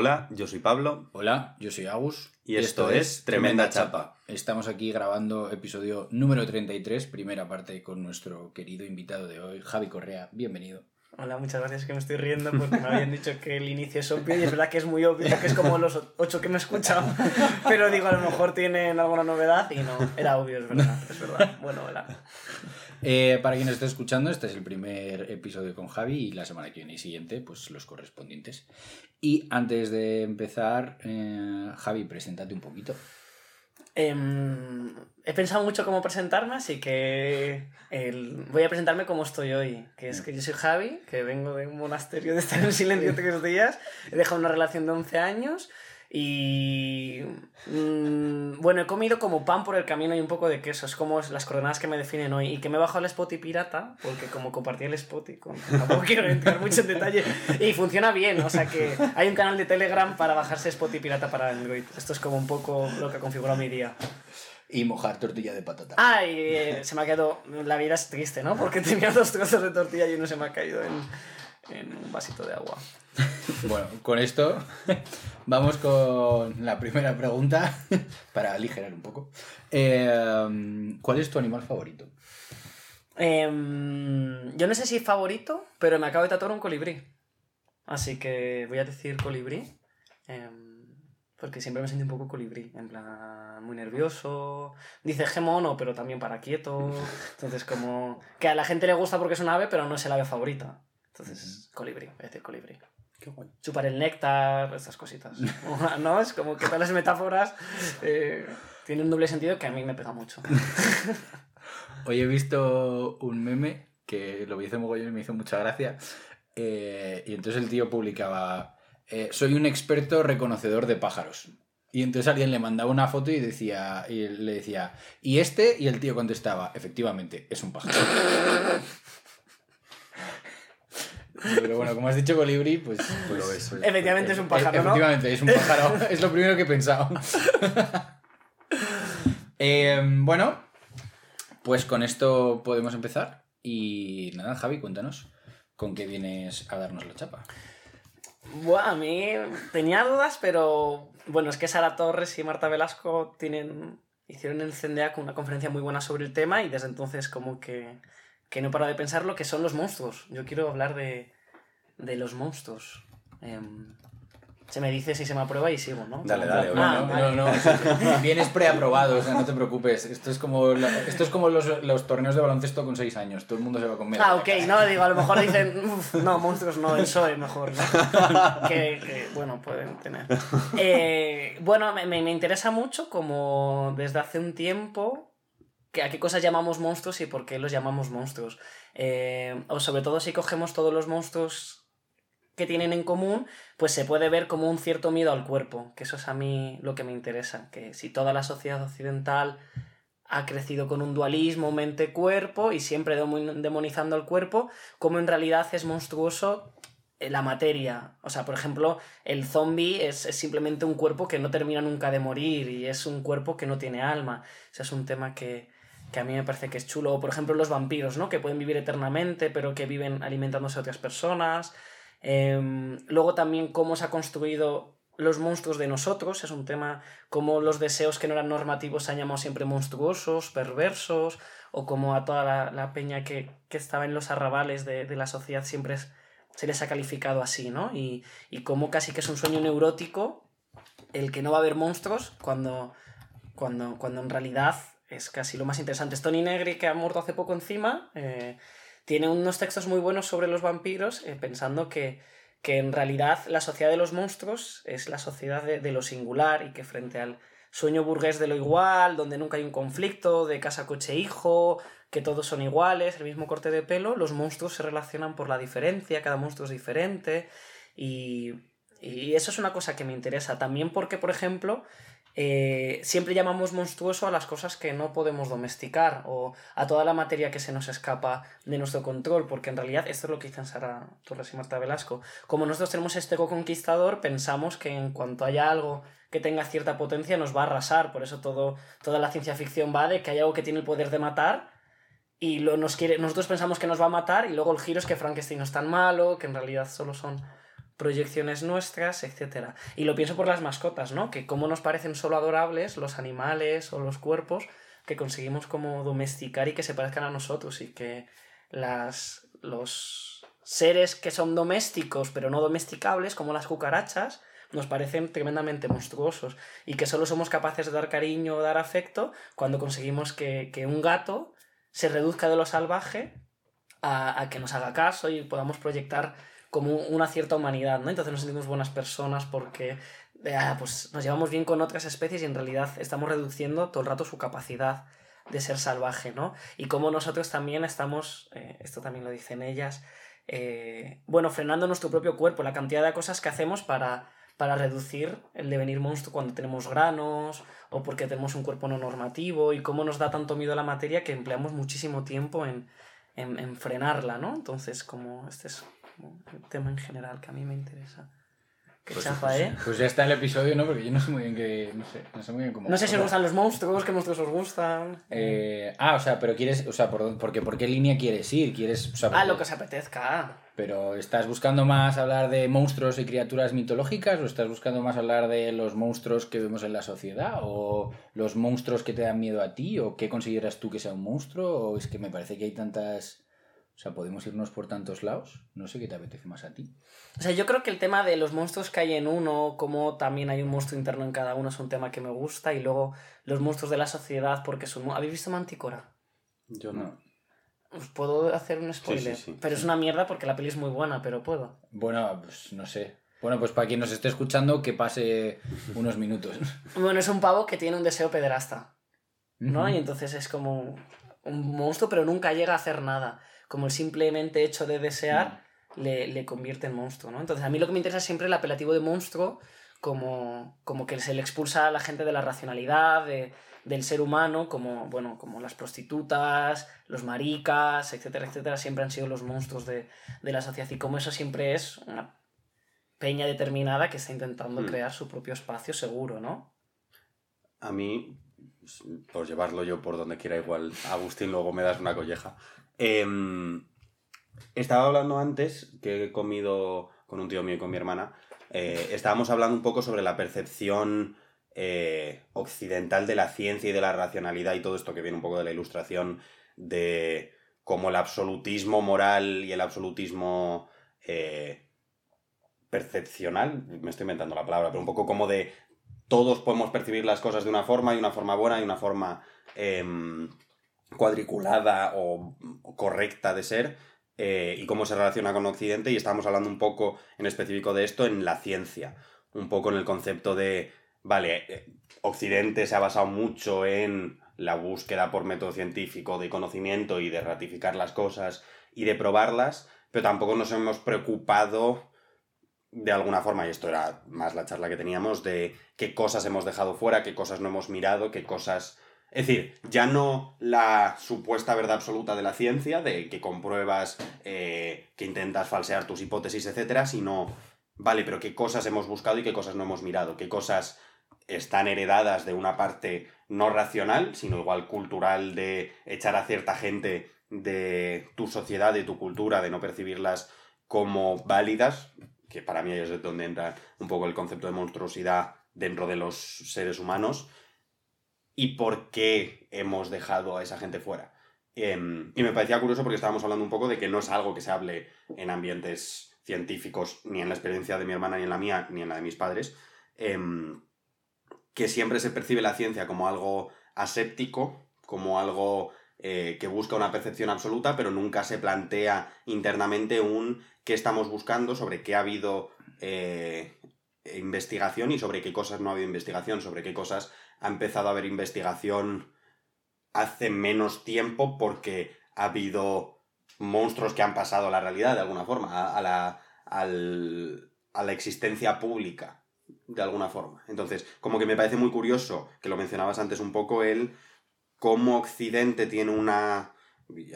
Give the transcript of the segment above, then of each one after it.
Hola, yo soy Pablo. Hola, yo soy Agus. Y esto es Tremenda Chapa. Estamos aquí grabando episodio número 33, primera parte con nuestro querido invitado de hoy, Javi Correa. Bienvenido. Hola, muchas gracias que me estoy riendo porque me habían dicho que el inicio es obvio y es verdad que es muy obvio, que es como los ocho que me escuchan, pero digo, a lo mejor tienen alguna novedad y no, era obvio, es verdad, es verdad. Bueno, hola. Eh, para quien esté escuchando, este es el primer episodio con Javi y la semana que viene y siguiente, pues los correspondientes. Y antes de empezar, eh, Javi, preséntate un poquito. Em, he pensado mucho cómo presentarme, así que voy a presentarme como estoy hoy, que es que yo soy Javi, que vengo de un monasterio de estar en silencio tres días, he dejado una relación de 11 años y mm, bueno, he comido como pan por el camino y un poco de queso. Es como las coordenadas que me definen hoy. Y que me he bajado el Spotify pirata, porque como compartí el Spotify, con... tampoco quiero entrar mucho en detalle. Y funciona bien, o sea que hay un canal de Telegram para bajarse Spotify pirata para Android. Esto es como un poco lo que ha configurado mi día. Y mojar tortilla de patata. Ah, y eh, se me ha quedado. La vida es triste, ¿no? Porque tenía dos trozos de tortilla y uno se me ha caído en, en un vasito de agua. bueno, con esto vamos con la primera pregunta para aligerar un poco. Em, ¿Cuál es tu animal favorito? Em, yo no sé si favorito, pero me acabo de tatuar un colibrí. Así que voy a decir colibrí. Em, porque siempre me siento un poco colibrí. En plan, muy nervioso. Dice gemono, pero también para quieto. Entonces, como. Que a la gente le gusta porque es un ave, pero no es el ave favorita. Entonces, colibrí, voy a decir colibrí. Qué Chupar el néctar, estas cositas. ¿No? Es como que todas las metáforas eh, tienen un doble sentido que a mí me pega mucho. Hoy he visto un meme que lo vi hace mogollón y me hizo mucha gracia. Eh, y entonces el tío publicaba: eh, Soy un experto reconocedor de pájaros. Y entonces alguien le mandaba una foto y decía y le decía, ¿y este? Y el tío contestaba, efectivamente, es un pájaro. Pero bueno, como has dicho colibrí, pues, pues lo ves. Efectivamente es un pájaro, ¿no? Efectivamente, es un pájaro. es lo primero que he pensado. Eh, bueno, pues con esto podemos empezar. Y nada, Javi, cuéntanos con qué vienes a darnos la chapa. Bueno, a mí tenía dudas, pero bueno, es que Sara Torres y Marta Velasco tienen, hicieron en CNDA una conferencia muy buena sobre el tema y desde entonces como que que no para de pensar lo que son los monstruos. Yo quiero hablar de, de los monstruos. Em, se me dice si se me aprueba y sigo, ¿no? Dale, dale. Ah, no, no, no, Vienes preaprobado, o sea, no te preocupes. Esto es como, esto es como los, los, torneos de baloncesto con 6 años. Todo el mundo se va a comer. Ah, ok. No, digo, a lo mejor dicen, no, monstruos no, el PSOE mejor, ¿no? que, que, bueno, pueden tener. Eh, bueno, me, me interesa mucho como desde hace un tiempo a qué cosas llamamos monstruos y por qué los llamamos monstruos. Eh, o sobre todo si cogemos todos los monstruos que tienen en común, pues se puede ver como un cierto miedo al cuerpo, que eso es a mí lo que me interesa, que si toda la sociedad occidental ha crecido con un dualismo mente-cuerpo y siempre demonizando el cuerpo, como en realidad es monstruoso eh, la materia. O sea, por ejemplo, el zombie es, es, simplemente un cuerpo que no termina nunca de morir y es un cuerpo que no tiene alma. Ese es un tema que, que a mí me parece que es chulo. O por ejemplo los vampiros, ¿no? Que pueden vivir eternamente, pero que viven alimentándose a otras personas. Em, luego también cómo se ha construido los monstruos de nosotros, es un tema como los deseos que no eran normativos se han llamado siempre monstruosos, perversos, o como a toda la, peña que, estaba en los arrabales de, la sociedad siempre se les ha calificado así, ¿no? Y, y como casi que es un sueño neurótico el que no va a haber monstruos cuando, cuando, cuando en realidad es casi lo más interesante. Tony Negri, que ha muerto hace poco encima, eh, tiene unos textos muy buenos sobre los vampiros, eh, pensando que, que, en realidad la sociedad de los monstruos es la sociedad de, lo singular y que frente al sueño burgués de lo igual, donde nunca hay un conflicto de casa, coche, hijo, que todos son iguales, el mismo corte de pelo, los monstruos se relacionan por la diferencia, cada monstruo es diferente y, y eso es una cosa que me interesa también porque, por ejemplo, eh, siempre llamamos monstruoso a las cosas que no podemos domesticar o a toda la materia que se nos escapa de nuestro control, porque en realidad esto es lo que dicen Sara Torres y Marta Velasco. Como nosotros tenemos este conquistador, pensamos que en cuanto haya algo que tenga cierta potencia nos va a arrasar, por eso todo, toda la ciencia ficción va de que hay algo que tiene el poder de matar y nos quiere, nosotros pensamos que nos va a matar y luego el giro es que Frankenstein no es tan malo, que en realidad solo son proyecciones nuestras, etc. Y lo pienso por las mascotas, ¿no? Que cómo nos parecen solo adorables los animales o los cuerpos que conseguimos como domesticar y que se parezcan a nosotros y que las, los seres que son domésticos pero no domesticables, como las cucarachas, nos parecen tremendamente monstruosos y que solo somos capaces de dar cariño o dar afecto cuando conseguimos que, que un gato se reduzca de lo salvaje a, a, que nos haga caso y podamos proyectar como una cierta humanidad, ¿no? Entonces nos sentimos buenas personas porque pues nos llevamos bien con otras especies y en realidad estamos reduciendo todo el rato su capacidad de ser salvaje, ¿no? Y como nosotros también estamos, eh, esto también lo dicen ellas, eh, bueno, frenando nuestro propio cuerpo, la cantidad de cosas que hacemos para para reducir el devenir monstruo cuando tenemos granos o porque tenemos un cuerpo no normativo y cómo nos da tanto miedo la materia que empleamos muchísimo tiempo en, en, en frenarla, ¿no? Entonces, como este es como el tema en general que a mí me interesa. Qué Pues, chapa, pues- ¿eh? pues ya está el episodio, ¿no? Porque yo no sé muy bien qué. No sé, no sé muy bien cómo. No sé si os gustan los monstruos, qué monstruos os gustan. eh, ah, o sea, pero quieres. O sea, ¿por, porque, ¿por qué línea quieres ir? ¿Quieres. O sea, ah, lo que os apetezca. Pero ¿estás buscando más hablar de monstruos y criaturas mitológicas o estás buscando más hablar de los monstruos que vemos en la sociedad o los monstruos que te dan miedo a ti o qué consideras tú que sea un monstruo o es que me parece que hay tantas... O sea, podemos irnos por tantos lados. No sé qué te apetece más a ti. O sea, yo creo que el tema de los monstruos que hay en uno, como también hay un monstruo interno en cada uno, es un tema que me gusta. Y luego los monstruos de la sociedad, porque son... ¿Habéis visto Manticora? Yo no. Os puedo hacer un spoiler. sí, sí. pero es una mierda porque la peli es muy buena, pero puedo. Bueno, pues no sé. Bueno, pues para quien nos esté escuchando, que pase unos minutos. Bueno, es un pavo que tiene un deseo pederasta, ¿no? Y entonces es como un monstruo, pero nunca llega a hacer nada. Como el simplemente hecho de desear le, le convierte en monstruo, ¿no? Entonces a mí lo que me interesa es siempre el apelativo de monstruo como, como que se le expulsa a la gente de la racionalidad, de- del ser humano, como, bueno, como las prostitutas, los maricas, etcétera, etcétera, siempre han sido los monstruos de, de la sociedad. Y como eso siempre es una peña determinada que está intentando Hmm. crear su propio espacio seguro, ¿no? A mí, por llevarlo yo por donde quiera, igual Agustín luego me das una colleja. Em, estaba hablando antes, que he comido con un tío mío y con mi hermana, eh, estábamos hablando un poco sobre la percepción eh, occidental de la ciencia y de la racionalidad y todo esto que viene un poco de la ilustración de cómo el absolutismo moral y el absolutismo eh, percepcional, me estoy inventando la palabra, pero un poco como de todos podemos percibir las cosas de una forma y una forma buena y una forma em, cuadriculada o correcta de ser eh, y cómo se relaciona con Occidente y estamos hablando un poco en específico de esto en la ciencia, un poco en el concepto de, vale, eh, Occidente se ha basado mucho en la búsqueda por método científico de conocimiento y de ratificar las cosas y de probarlas, pero tampoco nos hemos preocupado de alguna forma, y esto era más la charla que teníamos, de qué cosas hemos dejado fuera, qué cosas no hemos mirado, qué cosas... Es decir, ya no la supuesta verdad absoluta de la ciencia, de que compruebas, eh, que intentas falsear tus hipótesis, etcétera, sino, vale, pero qué cosas hemos buscado y qué cosas no hemos mirado, qué cosas están heredadas de una parte no racional, sino igual cultural de echar a cierta gente de tu sociedad, de tu cultura, de no percibirlas como válidas, que para mí es donde entra un poco el concepto de monstruosidad dentro de los seres humanos, y por qué hemos dejado a esa gente fuera. Em, y me parecía curioso porque estábamos hablando un poco de que no es algo que se hable en ambientes científicos, ni en la experiencia de mi hermana, ni en la mía, ni en la de mis padres, em, que siempre se percibe la ciencia como algo aséptico, como algo eh, que busca una percepción absoluta, pero nunca se plantea internamente un qué estamos buscando, sobre qué ha habido eh, investigación y sobre qué cosas no ha habido investigación, sobre qué cosas ha empezado a haber investigación hace menos tiempo porque ha habido monstruos que han pasado a la realidad de alguna forma, a, la, al- a la existencia pública de alguna forma. Entonces, como que me parece muy curioso, que lo mencionabas antes un poco, el cómo Occidente tiene una...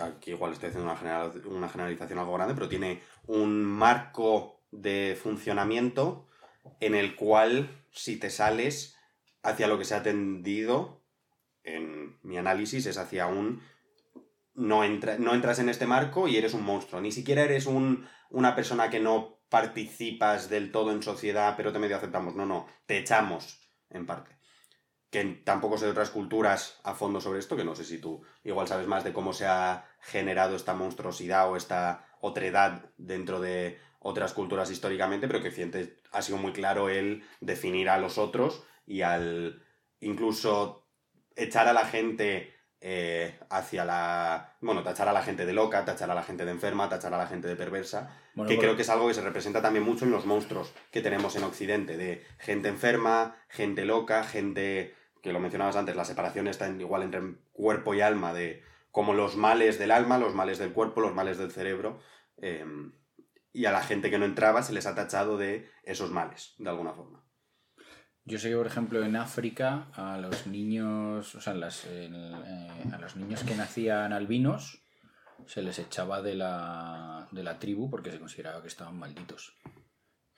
Aquí igual estoy haciendo una, general- una generalización algo grande, pero tiene un marco de funcionamiento en el cual si te sales hacia lo que se ha tendido, en mi análisis, es hacia un... No, entra- no entras en este marco y eres un monstruo. Ni siquiera eres un, una persona que no participas del todo en sociedad, pero te medio aceptamos. No, no, te echamos en parte. Que tampoco sé de otras culturas a fondo sobre esto, que no sé si tú igual sabes más de cómo se ha generado esta monstruosidad o esta otredad dentro de otras culturas históricamente, pero que ha sido muy claro el definir a los otros y al incluso echar a la gente eh, hacia la. Bueno, tachar a la gente de loca, tachar a la gente de enferma, tachar a la gente de perversa. que creo que es algo que se representa también mucho en los monstruos que tenemos en Occidente, de gente enferma, gente loca, gente. que lo mencionabas antes, la separación está igual entre cuerpo y alma, de como los males del alma, los males del cuerpo, los males del cerebro. Em, y a la gente que no entraba se les ha tachado de esos males, de alguna forma. Yo sé que, por ejemplo, en África a los niños, o sea, eh, a los niños que nacían albinos se les echaba de la, de la tribu porque se consideraba que estaban malditos.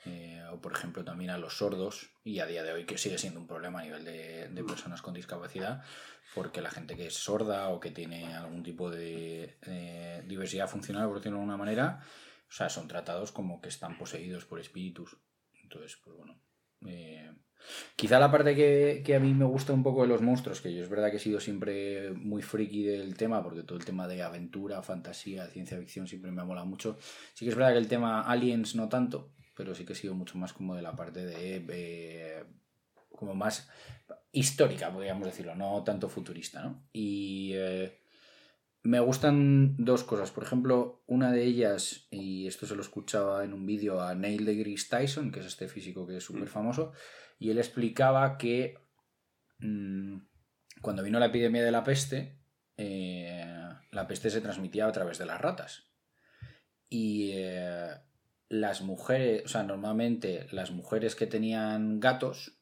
Eh, o, por ejemplo, también a los sordos, y a día de hoy que sigue siendo un problema a nivel de, de personas con discapacidad, porque la gente que es sorda o que tiene algún tipo de diversidad funcional, por decirlo de alguna manera, o sea, son tratados como que están poseídos por espíritus. Entonces, pues bueno. Quizá la parte que, a mí me gusta un poco de los monstruos, que yo es verdad que he sido siempre muy friki del tema, porque todo el tema de aventura, fantasía, ciencia ficción siempre me ha molado mucho. Sí que es verdad que el tema aliens no tanto, pero sí que he sido mucho más como de la parte de... Eh, como más histórica, podríamos decirlo, no tanto futurista, ¿no? Y... Eh, me gustan dos cosas. Por ejemplo, una de ellas, y esto se lo escuchaba en un vídeo a Neil deGrasse Tyson, que es este físico que es súper famoso, y él explicaba que mm, cuando vino la epidemia de la peste, eh, la peste se transmitía a través de las ratas. Y eh, las mujeres, o sea, normalmente las mujeres que tenían gatos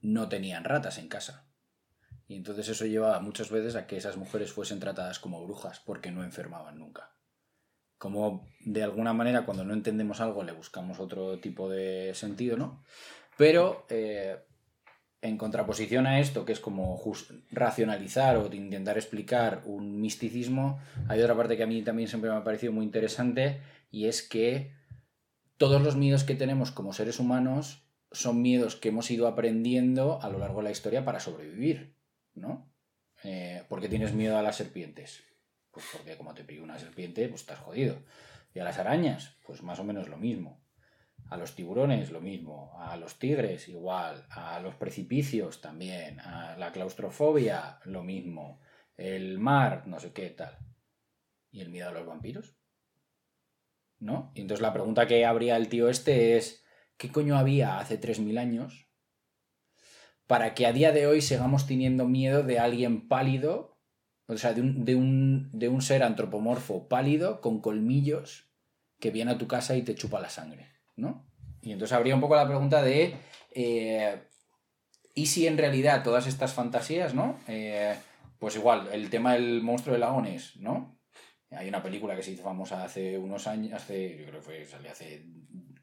no tenían ratas en casa. Y entonces eso llevaba muchas veces a que esas mujeres fuesen tratadas como brujas porque no enfermaban nunca. Como de alguna manera cuando no entendemos algo le buscamos otro tipo de sentido, ¿no? Pero eh, en contraposición a esto, que es como racionalizar o intentar explicar un misticismo, hay otra parte que a mí también siempre me ha parecido muy interesante y es que todos los miedos que tenemos como seres humanos son miedos que hemos ido aprendiendo a lo largo de la historia para sobrevivir, ¿no? Eh, ¿Por qué tienes miedo a las serpientes? Pues porque como te pique una serpiente, pues estás jodido. ¿Y a las arañas? Pues más o menos lo mismo. A los tiburones lo mismo, a los tigres igual, a los precipicios también, a la claustrofobia lo mismo, el mar, no sé qué tal. ¿Y el miedo a los vampiros? ¿No? Y entonces la pregunta que habría el tío este es, ¿qué coño había hace 3.000 años para que a día de hoy sigamos teniendo miedo de alguien pálido, o sea, de un, de un, de un ser antropomorfo pálido con colmillos que viene a tu casa y te chupa la sangre? ¿No? Y entonces habría un poco la pregunta de, eh, ¿y si en realidad todas estas fantasías, ¿no? Eh, pues igual, el tema del monstruo de lagones, ¿no? Hay una película que se hizo famosa hace unos años, hace, yo creo que fue, salió hace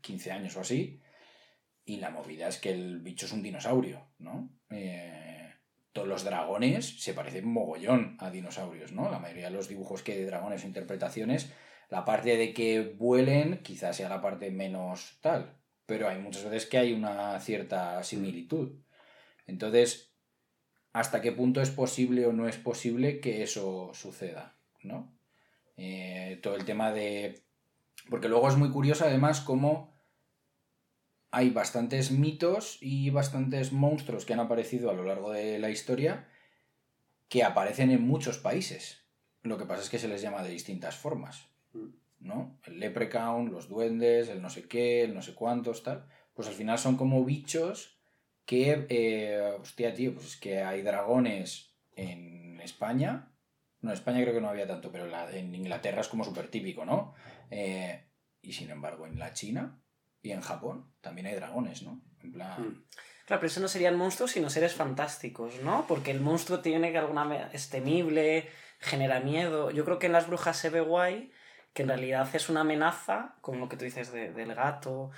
15 años o así, y la movida es que el bicho es un dinosaurio, ¿no? Eh, todos los dragones se parecen mogollón a dinosaurios, ¿no? La mayoría de los dibujos que hay de dragones o interpretaciones la parte de que vuelen quizás sea la parte menos tal, pero hay muchas veces que hay una cierta similitud. Entonces, ¿hasta qué punto es posible o no es posible que eso suceda? ¿no? Eh, todo el tema de... Porque luego es muy curioso además cómo hay bastantes mitos y bastantes monstruos que han aparecido a lo largo de la historia que aparecen en muchos países. Lo que pasa es que se les llama de distintas formas. ¿No? El leprechaun, los duendes, el no sé qué, el no sé cuántos, tal. Pues al final son como bichos que, eh, hostia, tío, pues es que hay dragones en España. No, en España creo que no había tanto, pero en Inglaterra es como súper típico, ¿no? Eh, y sin embargo, en la China y en Japón también hay dragones, ¿no? En plan... Hmm. Claro, pero eso no serían monstruos, sino seres fantásticos, ¿no? Porque el monstruo tiene que alguna es temible, genera miedo. Yo creo que en las brujas se ve guay que en realidad es una amenaza, con lo que tú dices del gato,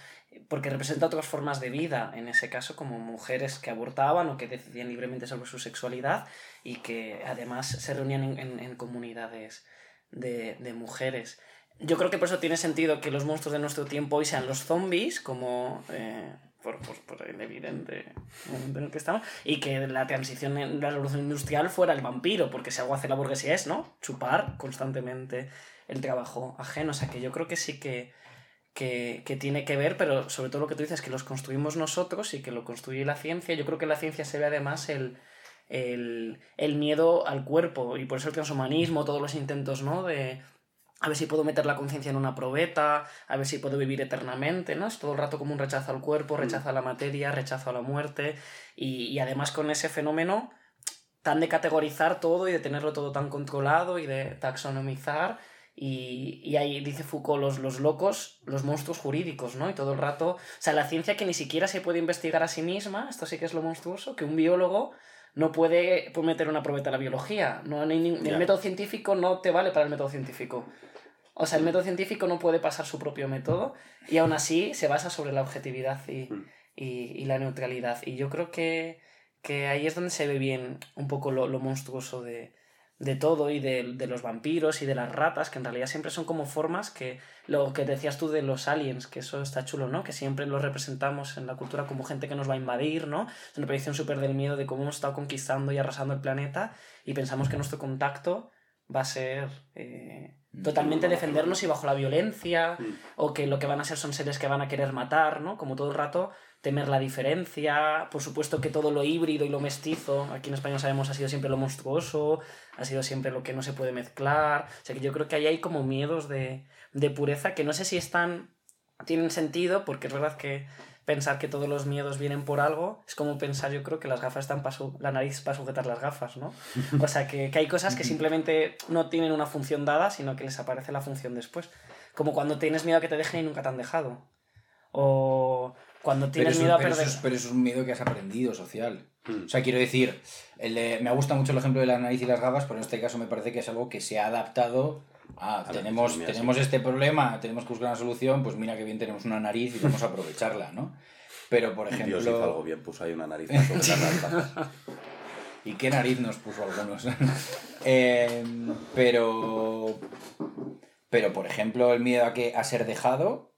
porque representa otras formas de vida, en ese caso como mujeres que abortaban o que decidían libremente sobre su sexualidad y que además se reunían en, comunidades de, mujeres. yo creo que por eso tiene sentido que los monstruos de nuestro tiempo hoy sean los zombies, como eh, por, por, por, el evidente momento en el que estamos, y que la transición en la revolución industrial fuera el vampiro, porque si algo hace la burguesía es, ¿no? Chupar constantemente el trabajo ajeno. O sea que yo creo que sí que, que, que tiene que ver, pero sobre todo lo que tú dices, que los construimos nosotros y que lo construye la ciencia. Yo creo que en la ciencia se ve además el, el, el miedo al cuerpo, y por eso el transhumanismo, todos los intentos, ¿no? De a ver si puedo meter la conciencia en una probeta, a ver si puedo vivir eternamente, ¿no? Es todo el rato como un rechazo al cuerpo, rechazo a la materia, rechazo a la muerte, y, y además con ese fenómeno tan de categorizar todo y de tenerlo todo tan controlado y de taxonomizar, y, y ahí dice Foucault, los, los locos, los monstruos jurídicos, ¿no? Y todo el rato, o sea, la ciencia que ni siquiera se puede investigar a sí misma, esto sí que es lo monstruoso, que un biólogo no puede meter una probeta a la biología, no, ni, ni- el método científico no te vale para el método científico. O sea, el método científico no puede pasar su propio método y aún así se basa sobre la objetividad y, Mm. y, y la neutralidad. Y yo creo que, que ahí es donde se ve bien un poco lo, lo monstruoso de, de todo y de, de los vampiros y de las ratas, que en realidad siempre son como formas que lo que decías tú de los aliens, que eso está chulo, ¿no? Que siempre los representamos en la cultura como gente que nos va a invadir, ¿no? Es una proyección súper del miedo de cómo hemos estado conquistando y arrasando el planeta y pensamos que nuestro contacto va a ser eh, totalmente defendernos y bajo la violencia Mm. o que lo que van a ser son seres que van a querer matar, ¿no? Como todo el rato temer la diferencia, por supuesto que todo lo híbrido y lo mestizo, aquí en España sabemos ha sido siempre lo monstruoso, ha sido siempre lo que no se puede mezclar, o sea que yo creo que ahí hay como miedos de, de pureza que no sé si están, tienen sentido, porque es verdad que pensar que todos los miedos vienen por algo es como pensar yo creo que las gafas están para la nariz para sujetar las gafas, ¿no? O sea que, que hay cosas que simplemente no tienen una función dada, sino que les aparece la función después. Como cuando tienes miedo a que te dejen y nunca te han dejado. O cuando tienes miedo a pero perder... eso es- pero eso es un miedo que has aprendido social. Mm. O sea, quiero decir, el de- me gusta mucho el ejemplo de la nariz y las gafas, pero en este caso me parece que es algo que se ha adaptado a, A tenemos, fisonomía, tenemos sí. este problema, tenemos que buscar una solución, pues mira que bien tenemos una nariz y vamos a aprovecharla, ¿no? Pero, por ejemplo... Dios hizo algo bien, puso ahí una nariz. ¿Y qué nariz nos puso algunos? Eh, pero. Pero, por ejemplo, el miedo a, que, a ser dejado.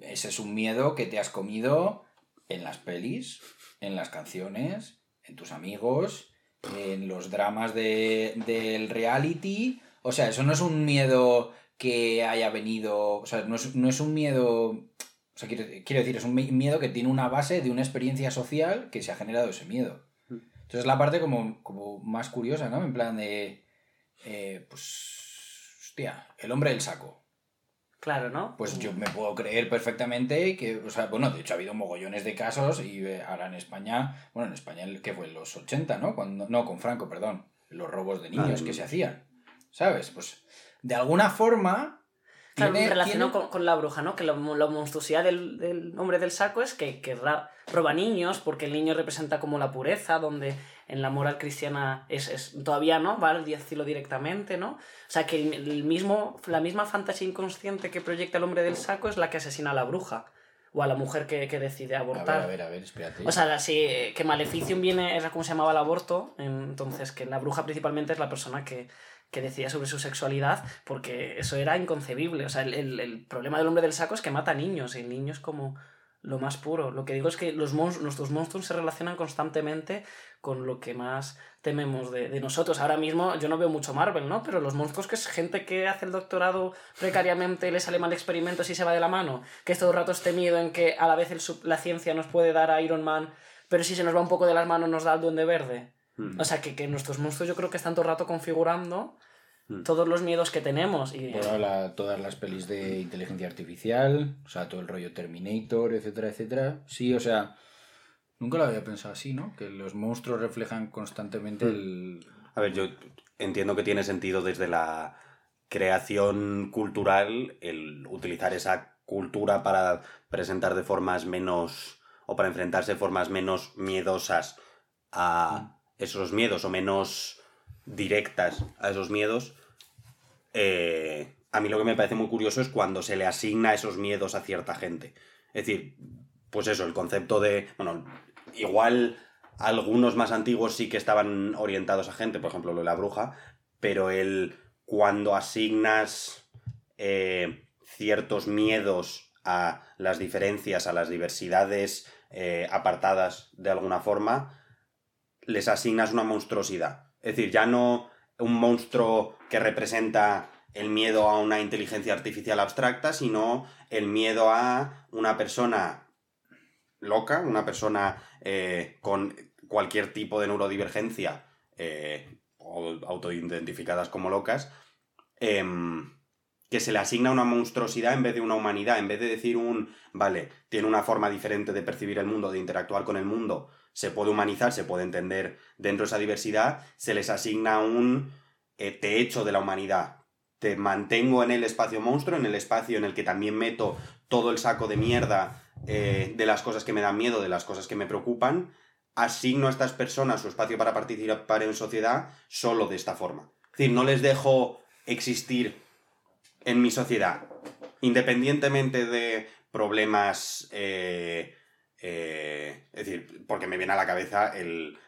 Ese es un miedo que te has comido en las pelis, en las canciones, en tus amigos, en los dramas de, del reality. O sea, eso no es un miedo que haya venido. O sea, no es, no es un miedo. O sea, quiero, quiero decir, es un mi- miedo que tiene una base de una experiencia social que se ha generado ese miedo. Entonces es la parte como, como más curiosa, ¿no? En plan de. eh, pues. Hostia, el hombre del saco. Claro, ¿no? Pues yo me puedo creer perfectamente que. O sea, bueno, de hecho ha habido mogollones de casos y eh, ahora en España. Bueno, en España, que fue en los 80, ¿no? Cuando, no, con Franco, perdón. Los robos de niños que se hacían. ¿Sabes? Pues de alguna forma. Claro, tiene- relacionado tiene- con, con la bruja, ¿no? Que la, la monstruosidad del, del hombre del saco es que, que ra- roba niños, porque el niño representa como la pureza, donde en la moral cristiana es, es todavía no, va al decirlo directamente, ¿no? O sea, que el, el mismo, la misma fantasía inconsciente que proyecta el hombre del saco es la que asesina a la bruja, o a la mujer que, que decide A ver, abortar. a ver, a ver, espérate. O sea, la- sí, que Maleficium viene, era como se llamaba el aborto, entonces que la bruja principalmente es la persona que, que decía sobre su sexualidad, porque eso era inconcebible. O sea, el, el- el problema del hombre del saco es que mata niños, y el niño es como lo más puro. Lo que digo es que los mons- nuestros monstruos se relacionan constantemente con lo que más tememos de, nosotros. Ahora mismo yo no veo mucho Marvel, ¿no? Pero los monstruos que es gente que hace el doctorado precariamente, le sale mal experimentos y se va de la mano, que es todo el rato este miedo en que a la vez el la ciencia nos puede dar a Iron Man, pero si se nos va un poco de las manos nos da al Duende Verde. Mm. O sea, que, que nuestros monstruos yo creo que están todo el rato configurando Mm. todos los miedos que tenemos. Y, Bueno, la- todas las pelis de inteligencia artificial, o sea, todo el rollo Terminator, etcétera, etcétera. Sí, o sea, nunca lo había pensado así, ¿no? Que los monstruos reflejan constantemente el... A ver, yo entiendo que tiene sentido desde la creación cultural el utilizar esa cultura para presentar de formas menos o para enfrentarse de formas menos miedosas a esos miedos o menos directas a esos miedos. Eh, a mí lo que me parece muy curioso es cuando se le asigna esos miedos a cierta gente. Es decir, pues eso, el concepto de, bueno, igual algunos más antiguos sí que estaban orientados a gente, por ejemplo, lo de la bruja, pero el cuando asignas eh, ciertos miedos a las diferencias, a las diversidades eh, apartadas de alguna forma, les asignas una monstruosidad. Es decir, ya no un monstruo que representa el miedo a una inteligencia artificial abstracta, sino el miedo a una persona loca, una persona eh, con cualquier tipo de neurodivergencia eh, o autoidentificadas como locas, em, que se le asigna una monstruosidad en vez de una humanidad, en vez de decir un, vale, tiene una forma diferente de percibir el mundo, de interactuar con el mundo, se puede humanizar, se puede entender dentro de esa diversidad, se les asigna un eh, te echo de la humanidad, te mantengo en el espacio monstruo, en el espacio en el que también meto todo el saco de mierda eh, de las cosas que me dan miedo, de las cosas que me preocupan, asigno a estas personas su espacio para participar en sociedad solo de esta forma. Es decir, no les dejo existir en mi sociedad, independientemente de problemas... Eh, eh, es decir, porque me viene a la cabeza el,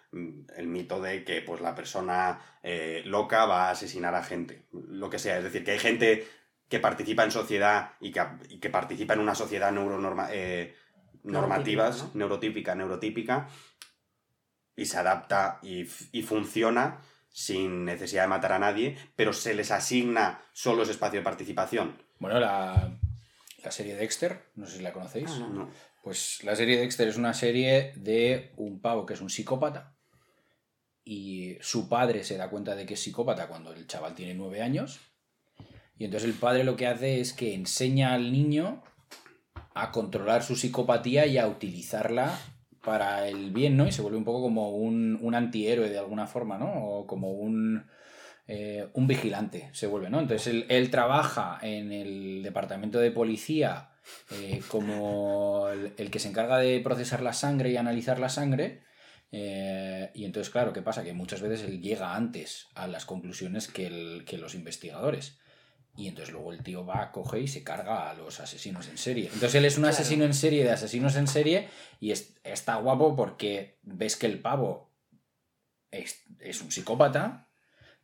mito de que pues, la persona loca va a asesinar a gente, lo que sea. Es decir, que hay gente que participa en sociedad y que, participa en una sociedad neuronorma, eh, normativas, neurotípica, neurotípica, y se adapta y, funciona sin necesidad de matar a nadie, pero se les asigna solo ese espacio de participación. Bueno, la, serie Dexter, no sé si la conocéis. Ah, pues la serie Dexter es una serie de un pavo que es un psicópata y su padre se da cuenta de que es psicópata cuando el chaval tiene nueve años y entonces el padre lo que hace es que enseña al niño a controlar su psicopatía y a utilizarla para el bien, ¿no? Y se vuelve un poco como un, antihéroe de alguna forma, ¿no? O como un, eh, un vigilante se vuelve, ¿no? Entonces él, trabaja en el departamento de policía eh, como el, que se encarga de procesar la sangre y analizar la sangre. Eh, y entonces, claro, ¿qué pasa? Que muchas veces él llega antes a las conclusiones que, que los investigadores. Y entonces luego el tío va, coge y se carga a los asesinos en serie. Entonces él es un asesino en serie de asesinos en serie y está guapo porque ves que el pavo es, un psicópata,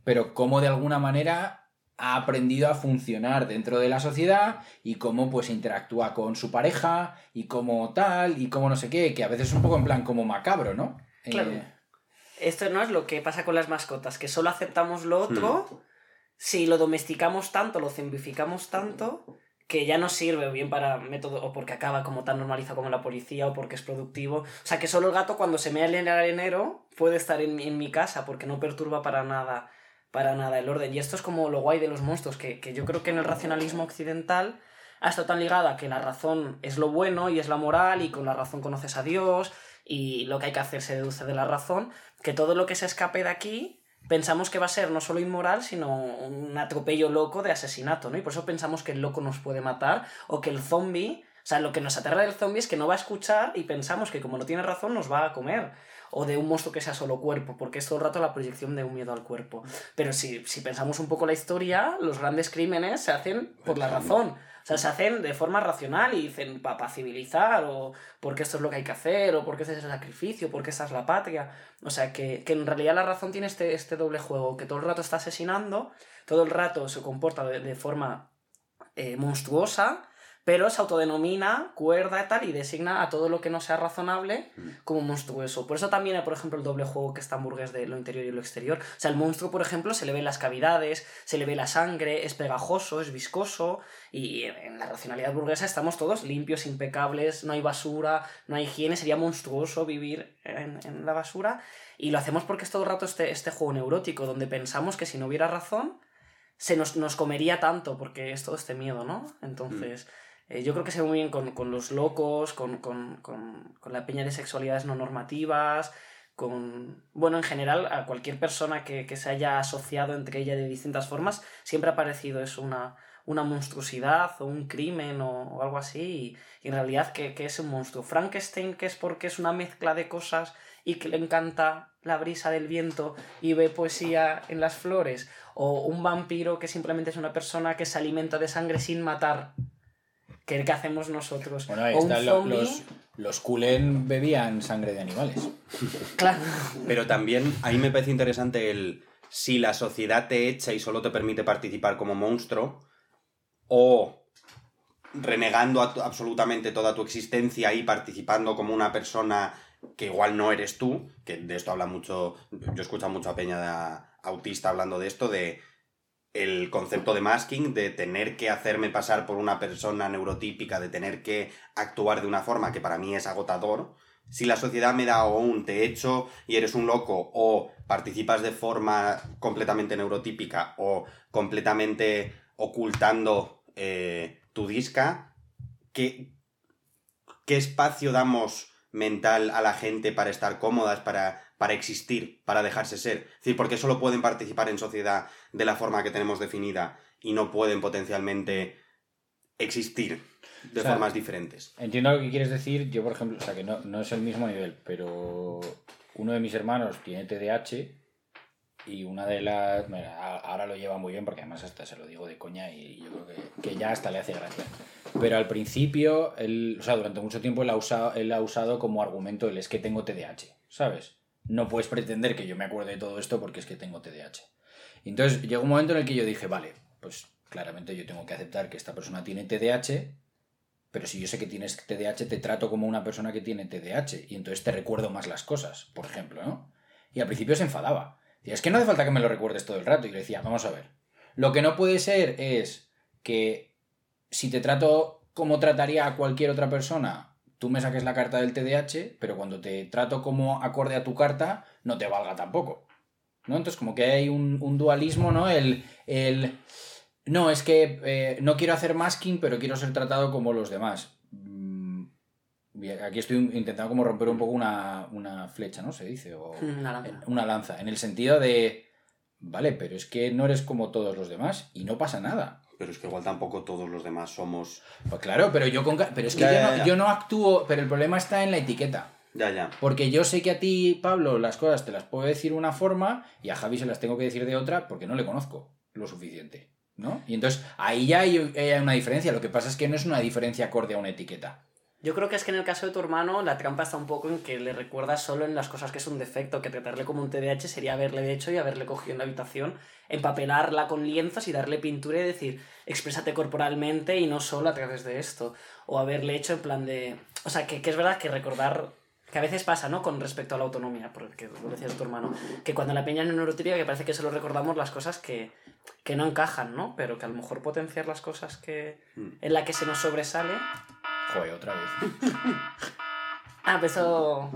pero como de alguna manera ha aprendido a funcionar dentro de la sociedad y cómo pues interactúa con su pareja y cómo tal y cómo no sé qué, que a veces es un poco en plan como macabro, ¿no? Claro. Eh, Esto no es lo que pasa con las mascotas, que solo aceptamos lo otro. Hmm si lo domesticamos tanto, lo zombificamos tanto, que ya no sirve bien para método, o porque acaba como tan normalizado como la policía, o porque es productivo. O sea, que solo el gato cuando se mea en el arenero puede estar en, en mi casa, porque no perturba para nada, para nada el orden. Y esto es como lo guay de los monstruos, que, que yo creo que en el racionalismo occidental ha estado tan ligada que la razón es lo bueno y es la moral, y con la razón conoces a Dios, y lo que hay que hacer se deduce de la razón, que todo lo que se escape de aquí pensamos que va a ser no solo inmoral, sino un atropello loco de asesinato, ¿no? Y por eso pensamos que el loco nos puede matar o que el zombie, o sea, lo que nos aterra del zombie es que no va a escuchar y pensamos que como no tiene razón nos va a comer. O de un monstruo que sea solo cuerpo, porque es todo el rato la proyección de un miedo al cuerpo. Pero si, si pensamos un poco la historia, los grandes crímenes se hacen por la razón. O sea, se hacen de forma racional y dicen para civilizar, o porque esto es lo que hay que hacer, o porque este es el sacrificio, porque esta es la patria. O sea, que, en realidad la razón tiene este, este doble juego, que todo el rato está asesinando, todo el rato se comporta de, forma eh, monstruosa, pero se autodenomina cuerda y tal y designa a todo lo que no sea razonable mm. como monstruoso. Por eso también hay, por ejemplo, el doble juego que está en burgués de lo interior y lo exterior. O sea, el monstruo, por ejemplo, se le ve las cavidades, se le ve la sangre, es pegajoso, es viscoso y en la racionalidad burguesa estamos todos limpios, impecables, no hay basura, no hay higiene, sería monstruoso vivir en, la basura y lo hacemos porque es todo el rato este, este juego neurótico donde pensamos que si no hubiera razón se nos, nos comería tanto porque es todo este miedo, ¿no? Entonces... Mm. Eh, yo creo que se ve muy bien con, los locos, con, la peña de sexualidades no normativas, con... Bueno, en general, a cualquier persona que, se haya asociado entre ella de distintas formas, siempre ha parecido eso una, una monstruosidad o un crimen o, algo así, y, en realidad que, es un monstruo. Frankenstein, que es porque es una mezcla de cosas y que le encanta la brisa del viento y ve poesía en las flores, o un vampiro que simplemente es una persona que se alimenta de sangre sin matar ¿Qué, hacemos nosotros? Bueno, ahí están los, los Kulen bebían sangre de animales. Claro. Pero también a mí me parece interesante el si la sociedad te echa y solo te permite participar como monstruo, o renegando a- absolutamente toda tu existencia y participando como una persona que igual no eres tú, que de esto habla mucho, yo escucho mucho a Peña de- autista hablando de esto, de el concepto de masking, de tener que hacerme pasar por una persona neurotípica, de tener que actuar de una forma que para mí es agotador. Si la sociedad me da o un te echo y eres un loco, o participas de forma completamente neurotípica, o completamente ocultando eh, tu disca, ¿qué, ¿qué espacio damos mental a la gente para estar cómodas, para, para existir, para dejarse ser? Es decir, ¿por qué solo pueden participar en sociedad de la forma que tenemos definida y no pueden potencialmente existir de O sea, formas diferentes? Entiendo lo que quieres decir. Yo, por ejemplo, o sea, que no, no es el mismo nivel, pero uno de mis hermanos tiene TDAH y una de las... mira, ahora lo lleva muy bien porque además hasta se lo digo de coña y yo creo que, que ya hasta le hace gracia. Pero al principio, él, o sea, durante mucho tiempo él ha, usado, él ha usado como argumento el es que tengo TDAH, ¿sabes? No puedes pretender que yo me acuerde de todo esto porque es que tengo TDAH. Entonces llegó un momento en el que yo dije, vale, pues claramente yo tengo que aceptar que esta persona tiene TDAH, pero si yo sé que tienes TDAH, te trato como una persona que tiene TDAH y entonces te recuerdo más las cosas, por ejemplo, ¿no? Y al principio se enfadaba. Decía, es que no hace falta que me lo recuerdes todo el rato. Y le decía, vamos a ver. Lo que no puede ser es que si te trato como trataría a cualquier otra persona, tú me saques la carta del TDAH, pero cuando te trato como acorde a tu carta, no te valga tampoco. ¿No? Entonces, como que hay un, un dualismo, ¿no? El, el. No, es que eh, no quiero hacer masking, pero quiero ser tratado como los demás. Mm, Aquí estoy intentando como romper un poco una, una flecha, ¿no? Se dice. O, Una lanza. una lanza, en el sentido de, vale, pero es que no eres como todos los demás y no pasa nada. Pero es que igual tampoco todos los demás somos... Pues claro, pero yo con pero es que Ya, yo, no, ya. yo no actúo, pero el problema está en la etiqueta. Ya, ya. Porque yo sé que a ti, Pablo, las cosas te las puedo decir de una forma y a Javi se las tengo que decir de otra porque no le conozco lo suficiente. ¿No? Y entonces ahí ya hay, hay una diferencia. Lo que pasa es que no es una diferencia acorde a una etiqueta. Yo creo que es que en el caso de tu hermano la trampa está un poco en que le recuerdas solo en las cosas que es un defecto, que tratarle como un TDAH sería haberle hecho y haberle cogido en la habitación, empapelarla con lienzos y darle pintura y decir, exprésate corporalmente y no solo a través de esto. O haberle hecho en plan de... O sea, que, que es verdad que recordar... Que a veces pasa, ¿no? Con respecto a la autonomía, porque lo decías tu hermano, que cuando la peña es neurotípica que parece que solo recordamos las cosas que, que no encajan, ¿no? Pero que a lo mejor potenciar las cosas que Mm. en la que se nos sobresale Joder, otra vez. Ah, pero eso...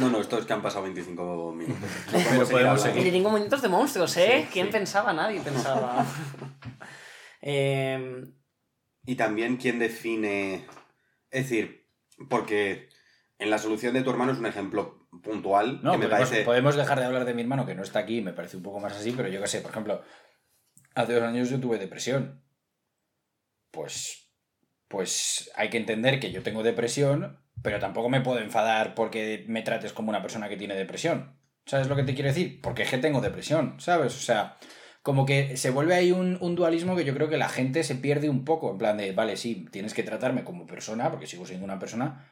No, no, esto es que han pasado 25 minutos. Pero podemos seguir. 25 minutos de monstruos, ¿eh? Sí, ¿Quién sí. pensaba? Nadie pensaba. Eh, Y también quién define... Es decir, porque en la solución de tu hermano es un ejemplo puntual No, que me podemos, parece... podemos dejar de hablar de mi hermano, que no está aquí, me parece un poco más así, pero yo qué sé, por ejemplo, hace dos años yo tuve depresión. Pues, pues hay que entender que yo tengo depresión, pero tampoco me puedo enfadar porque me trates como una persona que tiene depresión. ¿Sabes lo que te quiero decir? Porque es que tengo depresión, ¿sabes? O sea, como que se vuelve ahí un, un dualismo que yo creo que la gente se pierde un poco, en plan de, vale, sí, tienes que tratarme como persona, porque sigo siendo una persona,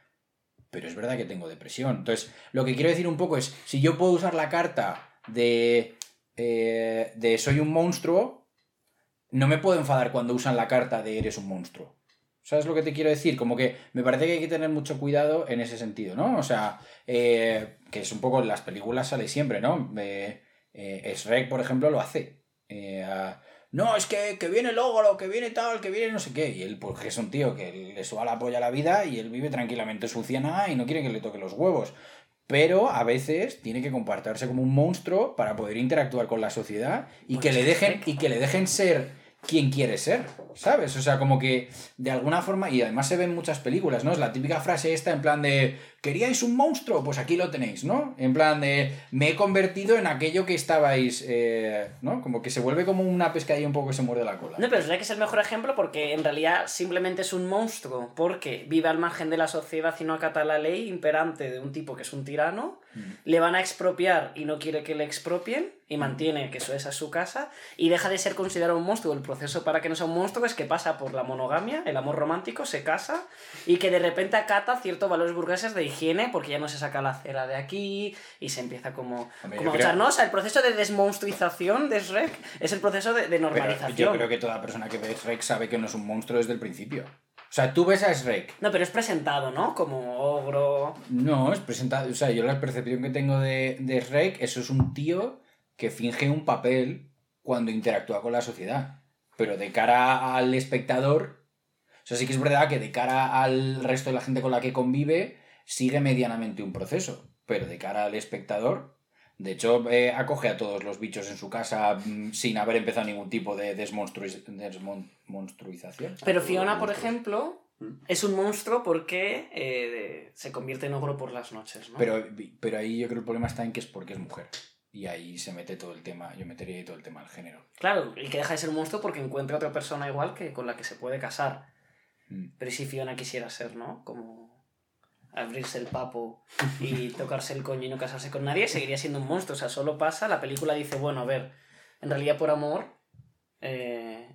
pero es verdad que tengo depresión. Entonces, lo que quiero decir un poco es, si yo puedo usar la carta de, eh, de soy un monstruo, no me puedo enfadar cuando usan la carta de eres un monstruo. ¿Sabes lo que te quiero decir? Como que me parece que hay que tener mucho cuidado en ese sentido, ¿no? O sea, eh, que es un poco en las películas sale siempre, ¿no? Eh, eh, Shrek, por ejemplo, lo hace. Eh, no, es que, que viene el ogro, que viene tal, que viene no sé qué. Y él, pues que es un tío que le suba la polla a la vida y él vive tranquilamente su ciénaga y no quiere que le toque los huevos. Pero a veces tiene que comportarse como un monstruo para poder interactuar con la sociedad y, Pues que, le dejen, y que le dejen ser quien quiere ser, ¿sabes? O sea, como que de alguna forma, y además se ve en muchas películas, ¿no? Es la típica frase esta en plan de, ¿queríais un monstruo? Pues aquí lo tenéis, ¿no? En plan de, me he convertido en aquello que estabais, eh, ¿no? Como que se vuelve como una pescadilla un poco que se muerde la cola. no, pero es verdad que es el mejor ejemplo porque en realidad simplemente es un monstruo, porque vive al margen de la sociedad y no acata la ley imperante de un tipo que es un tirano, le van a expropiar y no quiere que le expropien, y mantiene que eso es su casa, y deja de ser considerado un monstruo. El proceso para que no sea un monstruo es que pasa por la monogamia, el amor romántico, se casa, y que de repente acata ciertos valores burgueses de higiene porque ya no se saca la cera de aquí y se empieza como, Hombre, como a creo-. O sea, el proceso de desmonstruización de Shrek es el proceso de, de Pero normalización. yo creo que toda persona que ve Shrek sabe que no es un monstruo desde el principio. O sea, tú ves a Shrek. No, pero es presentado, ¿no? Como ogro. No, es presentado. O sea, yo la percepción que tengo de, de Shrek, eso es un tío que finge un papel cuando interactúa con la sociedad. Pero de cara al espectador. O sea, sí que es verdad que de cara al resto de la gente con la que convive, sigue medianamente un proceso. Pero de cara al espectador. De hecho, eh, acoge a todos los bichos en su casa mm, sin haber empezado ningún tipo de desmonstrui- desmonstruización. Pero todos Fiona, por ejemplo, Mm. es un monstruo porque eh, se convierte en ogro por las noches, ¿no? Pero, pero ahí yo creo que el problema está en que es porque es mujer. Y ahí se mete todo el tema, yo metería ahí todo el tema del género. Claro, y que deja de ser un monstruo porque encuentra otra persona igual que con la que se puede casar. Mm. Pero ¿y si Fiona quisiera ser, ¿no? Como abrirse el papo y tocarse el coño y no casarse con nadie, seguiría siendo un monstruo. O sea, solo pasa, la película dice, bueno, a ver, en realidad por amor eh,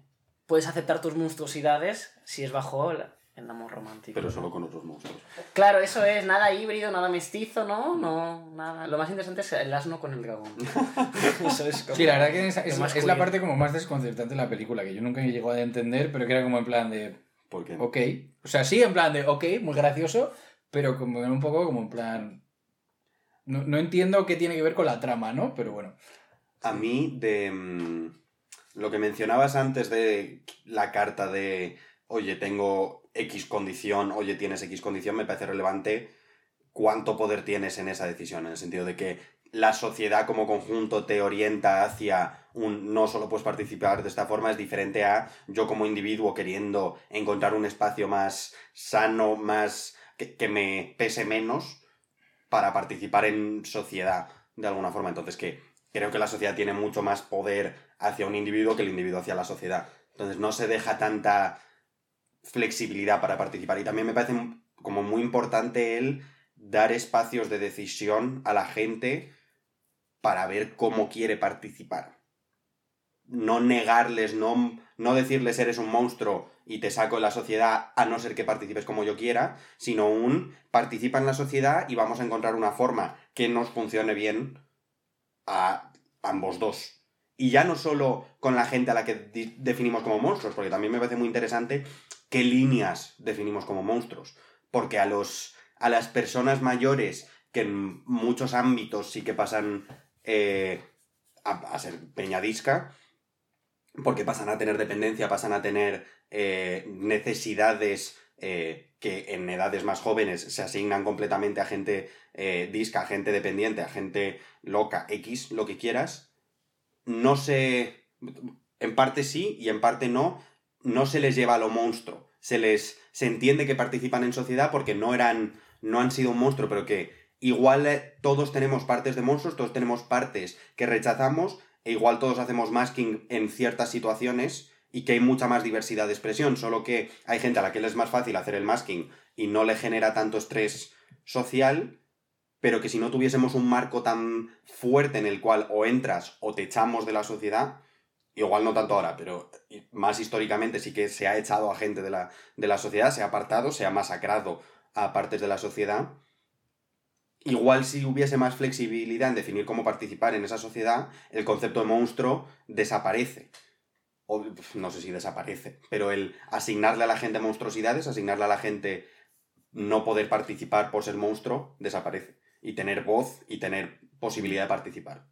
puedes aceptar tus monstruosidades si es bajo el, el amor romántico. Pero solo con otros monstruos. Claro, eso es, nada híbrido, nada mestizo, ¿no? No, nada. Lo más interesante es el asno con el dragón. eso es como... Sí, la verdad que es, es- lo más es la parte como más desconcertante de la película, que yo nunca he llegado a entender, pero que era como en plan de, ¿Por qué? ok. O sea, sí, en plan de, ok, muy gracioso, pero como un poco como en plan... No, no entiendo qué tiene que ver con la trama, ¿no? Pero bueno. A mí, de mm, lo que mencionabas antes de la carta de, oye, tengo X condición, oye, tienes X condición, me parece relevante cuánto poder tienes en esa decisión, en el sentido de que la sociedad como conjunto te orienta hacia un no solo puedes participar de esta forma, es diferente a yo como individuo queriendo encontrar un espacio más sano, más que, me pese menos para participar en sociedad de alguna forma. Entonces que creo que la sociedad tiene mucho más poder hacia un individuo que el individuo hacia la sociedad. Entonces no se deja tanta flexibilidad para participar. Y también me parece como muy importante el dar espacios de decisión a la gente para ver cómo quiere participar. No negarles, no, no decirles eres un monstruo y te saco de la sociedad a no ser que participes como yo quiera, sino un participa en la sociedad y vamos a encontrar una forma que nos funcione bien a ambos dos. Y ya no solo con la gente a la que definimos como monstruos, porque también me parece muy interesante qué líneas definimos como monstruos. Porque a, los, a las personas mayores que en muchos ámbitos sí que pasan eh, a, a ser peñadisca, porque pasan a tener dependencia, pasan a tener eh, necesidades eh, que en edades más jóvenes se asignan completamente a gente eh, disca, a gente dependiente, a gente loca, X, lo que quieras, no se... En parte sí y en parte no, no se les lleva a lo monstruo. Se les... Se entiende que participan en sociedad porque no eran... No han sido un monstruo, pero que igual todos tenemos partes de monstruos, todos tenemos partes que rechazamos, e igual todos hacemos masking en ciertas situaciones y que hay mucha más diversidad de expresión, solo que hay gente a la que le es más fácil hacer el masking y no le genera tanto estrés social, pero que si no tuviésemos un marco tan fuerte en el cual o entras o te echamos de la sociedad, igual no tanto ahora, pero más históricamente sí que se ha echado a gente de la, de la sociedad, se ha apartado, se ha masacrado a partes de la sociedad. Igual si hubiese más flexibilidad en definir cómo participar en esa sociedad, el concepto de monstruo desaparece. O pf, no sé si desaparece, pero el asignarle a la gente monstruosidades, asignarle a la gente no poder participar por ser monstruo, desaparece. Y tener voz y tener posibilidad de participar.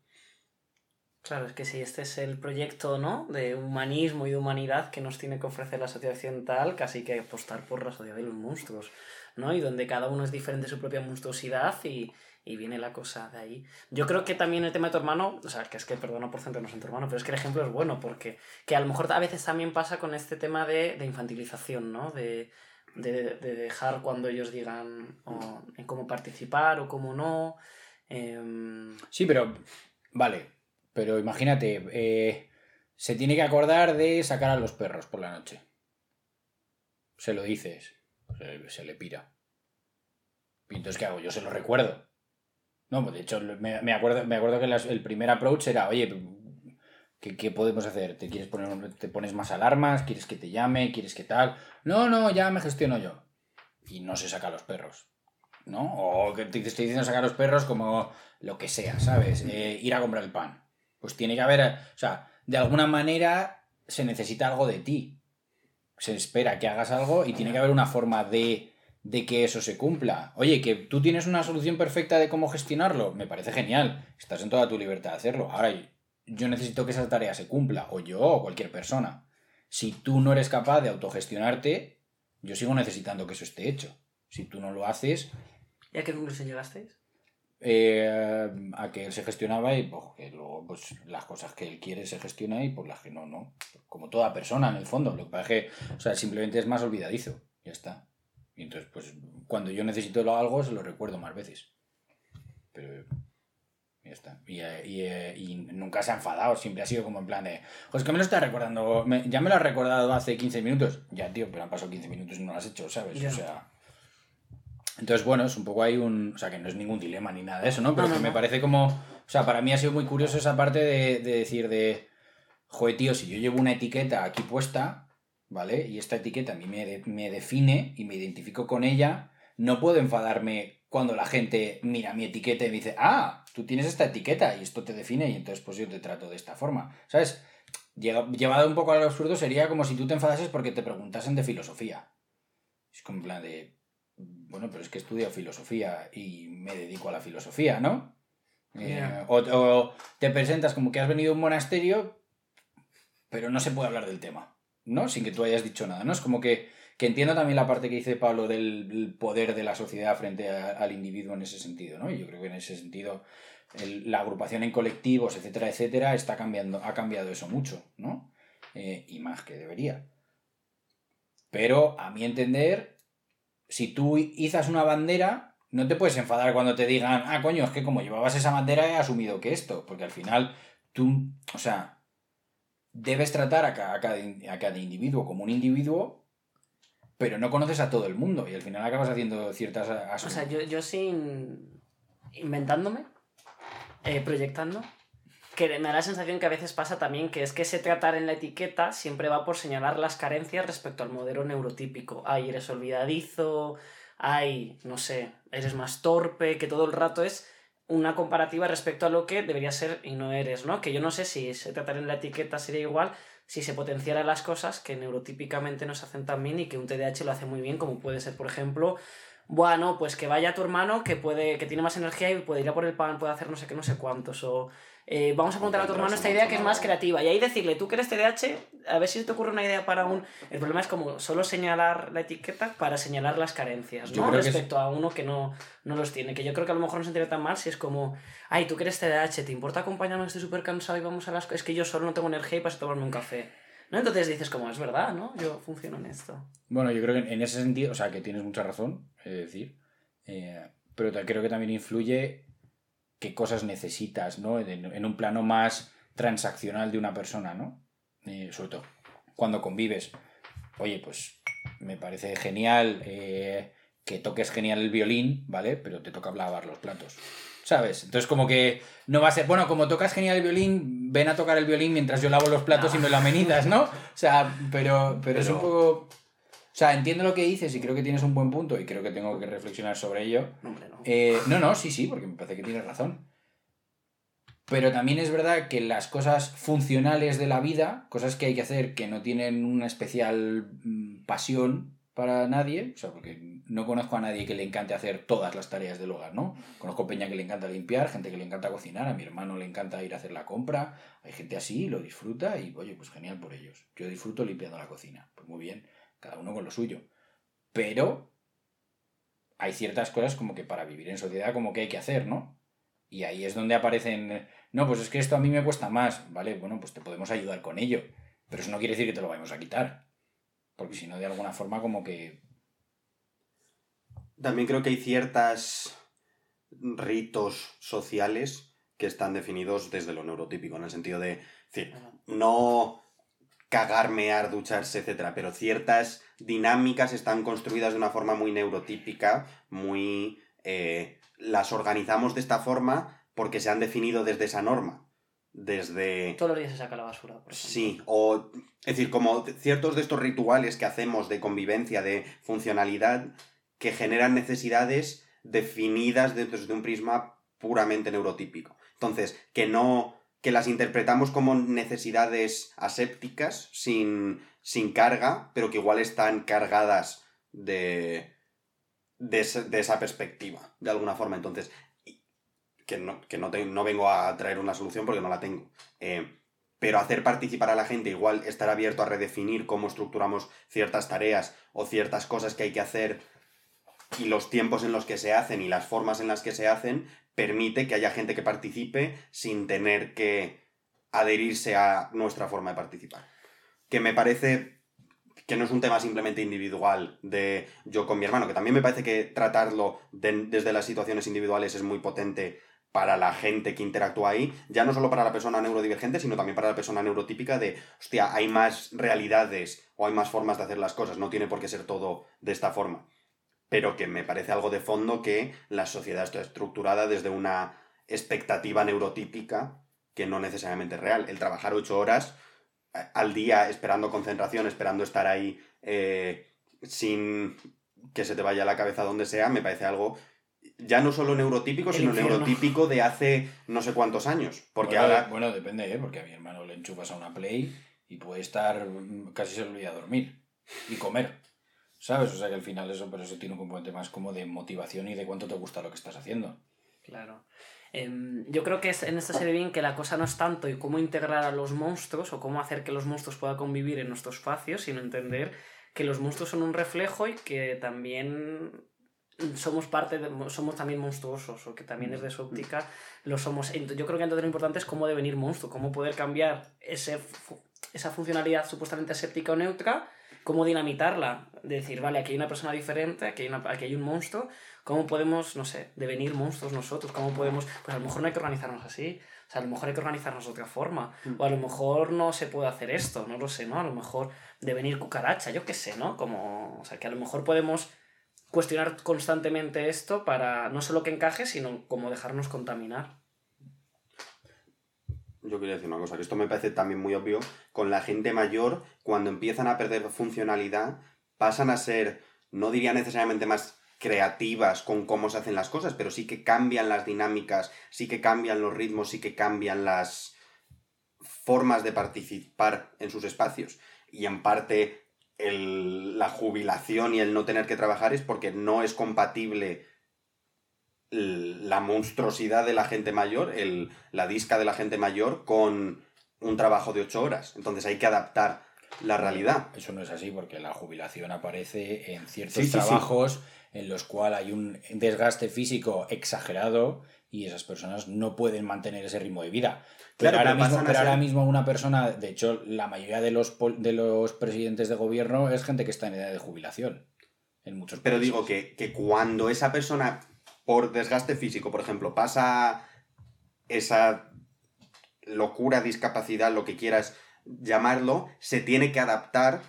Claro, es que si este es el proyecto, ¿no? De humanismo y de humanidad que nos tiene que ofrecer la sociedad occidental, casi que apostar por la sociedad de los monstruos, ¿no? Y donde cada uno es diferente de su propia monstruosidad y, y viene la cosa de ahí. Yo creo que también el tema de tu hermano, o sea, que es que perdona por centrarnos en tu hermano, pero es que el ejemplo es bueno, porque que a lo mejor a veces también pasa con este tema de, de infantilización, ¿no? De, de, de dejar cuando ellos digan o en cómo participar o cómo no. em, Sí, pero. Vale. Pero imagínate, eh, se tiene que acordar de sacar a los perros por la noche. Se lo dices. Se, se le pira. ¿Y entonces qué hago? Yo se lo recuerdo. No, pues de hecho, me, me acuerdo, me acuerdo que las- el primer approach era, oye, ¿qué, qué podemos hacer? ¿Te quieres poner te pones más alarmas? ¿Quieres que te llame? ¿Quieres que tal? No, no, ya me gestiono yo. Y no se saca a los perros. ¿no? O que te estoy diciendo sacar los perros como lo que sea, ¿sabes? Eh, ir a comprar el pan. Pues tiene que haber, o sea, de alguna manera se necesita algo de ti. Se espera que hagas algo y tiene que haber una forma de, de que eso se cumpla. Oye, que tú tienes una solución perfecta de cómo gestionarlo, me parece genial. Estás en toda tu libertad de hacerlo. Ahora, yo necesito que esa tarea se cumpla, o yo, o cualquier persona. Si tú no eres capaz de autogestionarte, yo sigo necesitando que eso esté hecho. Si tú no lo haces... ¿Y a qué conclusión llegasteis? Eh, a que él se gestionaba y pues, que luego pues, las cosas que él quiere se gestiona y por las que no, no. Como toda persona en el fondo. Lo que pasa es que o sea, simplemente es más olvidadizo. Ya está. Y entonces, pues cuando yo necesito algo, se lo recuerdo más veces. Pero ya está. Y, y, y, nunca se ha enfadado, siempre ha sido como en plan de, pues que me lo está recordando, ya me lo has recordado hace 15 minutos. Ya, tío, pero han pasado 15 minutos y no lo has hecho, ¿sabes? O sea, entonces, bueno, es un poco ahí un. O sea, que no es ningún dilema ni nada de eso, ¿no? Pero que me parece como. O sea, para mí ha sido muy curioso esa parte de, decir de. Joder, tío, si yo llevo una etiqueta aquí puesta, ¿vale? Y esta etiqueta a mí me, me define y me identifico con ella, no puedo enfadarme cuando la gente mira mi etiqueta y me dice, ah, tú tienes esta etiqueta y esto te define y entonces pues yo te trato de esta forma. ¿Sabes? Llevado un poco al absurdo sería como si tú te enfadases porque te preguntasen de filosofía. Es como en plan de, bueno, pero es que estudio filosofía y me dedico a la filosofía, ¿no? Eh, o, te presentas como que has venido a un monasterio, pero no se puede hablar del tema, ¿no? Sin que tú hayas dicho nada, ¿no? Es como que, que entiendo también la parte que dice Pablo del poder de la sociedad frente al individuo en ese sentido, ¿no? Y yo creo que en ese sentido la agrupación en colectivos, etcétera, etcétera, está cambiando, ha cambiado eso mucho, ¿no? Eh, y más que debería. Pero a mi entender, si tú izas una bandera, no te puedes enfadar cuando te digan, ah, coño, es que como llevabas esa bandera he asumido que esto, porque al final tú, o sea, debes tratar a cada, a cada, individuo como un individuo, pero no conoces a todo el mundo y al final acabas haciendo ciertas... O sea, yo, yo sin... inventándome, eh, proyectando, que me da la sensación que a veces pasa también que es que ese tratar en la etiqueta siempre va por señalar las carencias respecto al modelo neurotípico. Ay, eres olvidadizo, ay, no sé, eres más torpe, que todo el rato es una comparativa respecto a lo que debería ser y no eres, ¿no? Que yo no sé si ese tratar en la etiqueta sería igual si se potenciaran las cosas que neurotípicamente nos hacen tan bien y que un TDAH lo hace muy bien, como puede ser, por ejemplo, bueno, pues que vaya tu hermano que puede, que tiene más energía y puede ir a por el pan, puede hacer no sé qué, no sé cuántos, o eh, vamos a preguntar a tu hermano esta idea que es más creativa. Y ahí decirle, tú que eres TDAH, a ver si te ocurre una idea para un... El problema es como solo señalar la etiqueta para señalar las carencias, ¿no? Respecto a uno que no, no los tiene. Que yo creo que a lo mejor no se entiende tan mal si es como, ay, tú que eres TDAH, ¿te importa acompañarme? Estoy súper cansado y vamos a las... Es que yo solo no tengo energía y paso a tomarme un café. ¿No? Entonces dices como, es verdad, ¿no? Yo funciono en esto. Bueno, yo creo que en ese sentido, o sea, que tienes mucha razón, es decir, eh, pero creo que también influye qué cosas necesitas, ¿no? En, un plano más transaccional de una persona, ¿no? Eh, sobre todo cuando convives. Oye, pues me parece genial eh, que toques genial el violín, ¿vale? Pero te toca lavar los platos. ¿Sabes? Entonces como que no va a ser, bueno, como tocas genial el violín, ven a tocar el violín mientras yo lavo los platos y me lo amenidas, ¿no? O sea, pero, pero, es un poco... O sea, entiendo lo que dices y creo que tienes un buen punto y creo que tengo que reflexionar sobre ello. No, no. Eh, no, no, sí, sí, porque me parece que tienes razón. Pero también es verdad que las cosas funcionales de la vida, cosas que hay que hacer que no tienen una especial mm, pasión para nadie, o sea, porque no conozco a nadie que le encante hacer todas las tareas del hogar, ¿no? Conozco peña que le encanta limpiar, gente que le encanta cocinar, a mi hermano le encanta ir a hacer la compra, hay gente así, lo disfruta y, oye, pues genial por ellos. Yo disfruto limpiando la cocina, pues muy bien cada uno con lo suyo. Pero hay ciertas cosas como que para vivir en sociedad como que hay que hacer, ¿no? Y ahí es donde aparecen, no, pues es que esto a mí me cuesta más, ¿vale? Bueno, pues te podemos ayudar con ello, pero eso no quiere decir que te lo vayamos a quitar, porque si no, de alguna forma como que... También creo que hay ciertos ritos sociales que están definidos desde lo neurotípico, en el sentido de, decir, no cagar, mear, ducharse, etc. Pero ciertas dinámicas están construidas de una forma muy neurotípica, muy... Eh, las organizamos de esta forma porque se han definido desde esa norma. Desde... Todos los días se saca la basura, por ejemplo. Sí, o... Es decir, como ciertos de estos rituales que hacemos de convivencia, de funcionalidad, que generan necesidades definidas desde un prisma puramente neurotípico. Entonces, que no que las interpretamos como necesidades asépticas sin, sin carga, pero que igual están cargadas de, de, esa perspectiva, de alguna forma. Entonces, que no, que no, no vengo a traer una solución porque no la tengo. Eh, pero hacer participar a la gente, igual estar abierto a redefinir cómo estructuramos ciertas tareas o ciertas cosas que hay que hacer y los tiempos en los que se hacen y las formas en las que se hacen, permite que haya gente que participe sin tener que adherirse a nuestra forma de participar. Que me parece que no es un tema simplemente individual de yo con mi hermano, que también me parece que tratarlo desde las situaciones individuales es muy potente para la gente que interactúa ahí, ya no solo para la persona neurodivergente, sino también para la persona neurotípica de, hostia, hay más realidades o hay más formas de hacer las cosas, no tiene por qué ser todo de esta forma. Pero que me parece algo de fondo que la sociedad está estructurada desde una expectativa neurotípica que no necesariamente es real. El trabajar ocho horas al día esperando concentración, esperando estar ahí eh, sin que se te vaya la cabeza donde sea, me parece algo ya no solo neurotípico, sino neurotípico de hace no sé cuántos años. Porque bueno, ahora... Bueno, depende, ¿eh? porque a mi hermano le enchufas a una Play y puede estar casi se olvida dormir y comer. ¿Sabes? O sea que al final eso, pero eso tiene un componente más como de motivación y de cuánto te gusta lo que estás haciendo. Claro. Em, yo creo que en esta serie bien que la cosa no es tanto y cómo integrar a los monstruos o cómo hacer que los monstruos puedan convivir en nuestro espacio, sino entender que los monstruos son un reflejo y que también somos parte de, somos también monstruosos o que también es de su óptica lo somos yo creo que entonces lo importante es cómo devenir monstruo cómo poder cambiar ese, esa funcionalidad supuestamente aséptica o neutra cómo dinamitarla decir vale aquí hay una persona diferente aquí hay, aquí hay un monstruo ¿Cómo podemos, no sé, devenir monstruos nosotros? ¿Cómo podemos...? Pues a lo mejor no hay que organizarnos así. O sea, a lo mejor hay que organizarnos de otra forma. Mm. O a lo mejor no se puede hacer esto, no lo sé, ¿no? A lo mejor devenir cucaracha, yo qué sé, ¿no? Como... O sea, que a lo mejor podemos cuestionar constantemente esto para no solo que encaje, sino como dejarnos contaminar. Yo quería decir una cosa, que esto me parece también muy obvio. Con la gente mayor, cuando empiezan a perder funcionalidad, pasan a ser, no diría necesariamente más creativas con cómo se hacen las cosas, pero sí que cambian las dinámicas, sí que cambian los ritmos, sí que cambian las formas de participar en sus espacios. Y en parte la jubilación y el no tener que trabajar es porque no es compatible la monstruosidad de la gente mayor, el, la disca de la gente mayor con un trabajo de ocho horas. Entonces hay que adaptar la realidad. Eso no es así porque la jubilación aparece en ciertos trabajos en los cuales hay un desgaste físico exagerado y esas personas no pueden mantener ese ritmo de vida. Pero, ahora, mismo, pero ahora mismo una persona, de hecho, la mayoría de los, de los presidentes de gobierno es gente que está en edad de jubilación. En muchos Pero digo que, que cuando esa persona, por desgaste físico, por ejemplo, pasa esa locura, discapacidad, lo que quieras llamarlo, se tiene que adaptar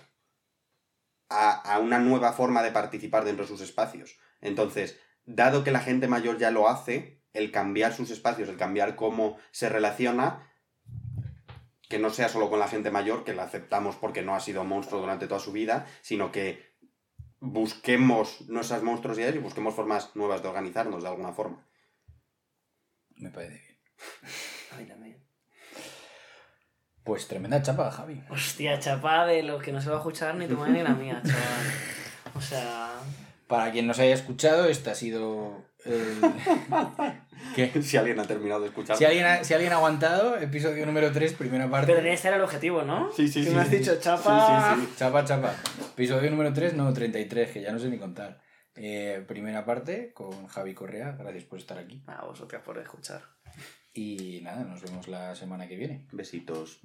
a, una nueva forma de participar dentro de sus espacios. Entonces, dado que la gente mayor ya lo hace, el cambiar sus espacios, el cambiar cómo se relaciona, que no sea solo con la gente mayor, que la aceptamos porque no ha sido monstruo durante toda su vida, sino que busquemos nuestras monstruosidades y busquemos formas nuevas de organizarnos de alguna forma. Me parece bien. Pues tremenda chapa, Javi. Hostia, chapa de lo que no se va a escuchar ni tu madre ni la mía, chaval. O sea. Para quien no se haya escuchado, este ha sido. ¿Qué? Si alguien ha terminado de escuchar. Si alguien, ha, si alguien ha aguantado, episodio número 3, primera parte. Pero ese era el objetivo, ¿no? Sí, sí, sí. me has dicho chapa. Sí, sí, Chapa, chapa. Episodio número 3, no, 33, que ya no sé ni contar. Eh, primera parte con Javi Correa. Gracias por estar aquí. A vosotras por escuchar. Y nada, nos vemos la semana que viene. Besitos.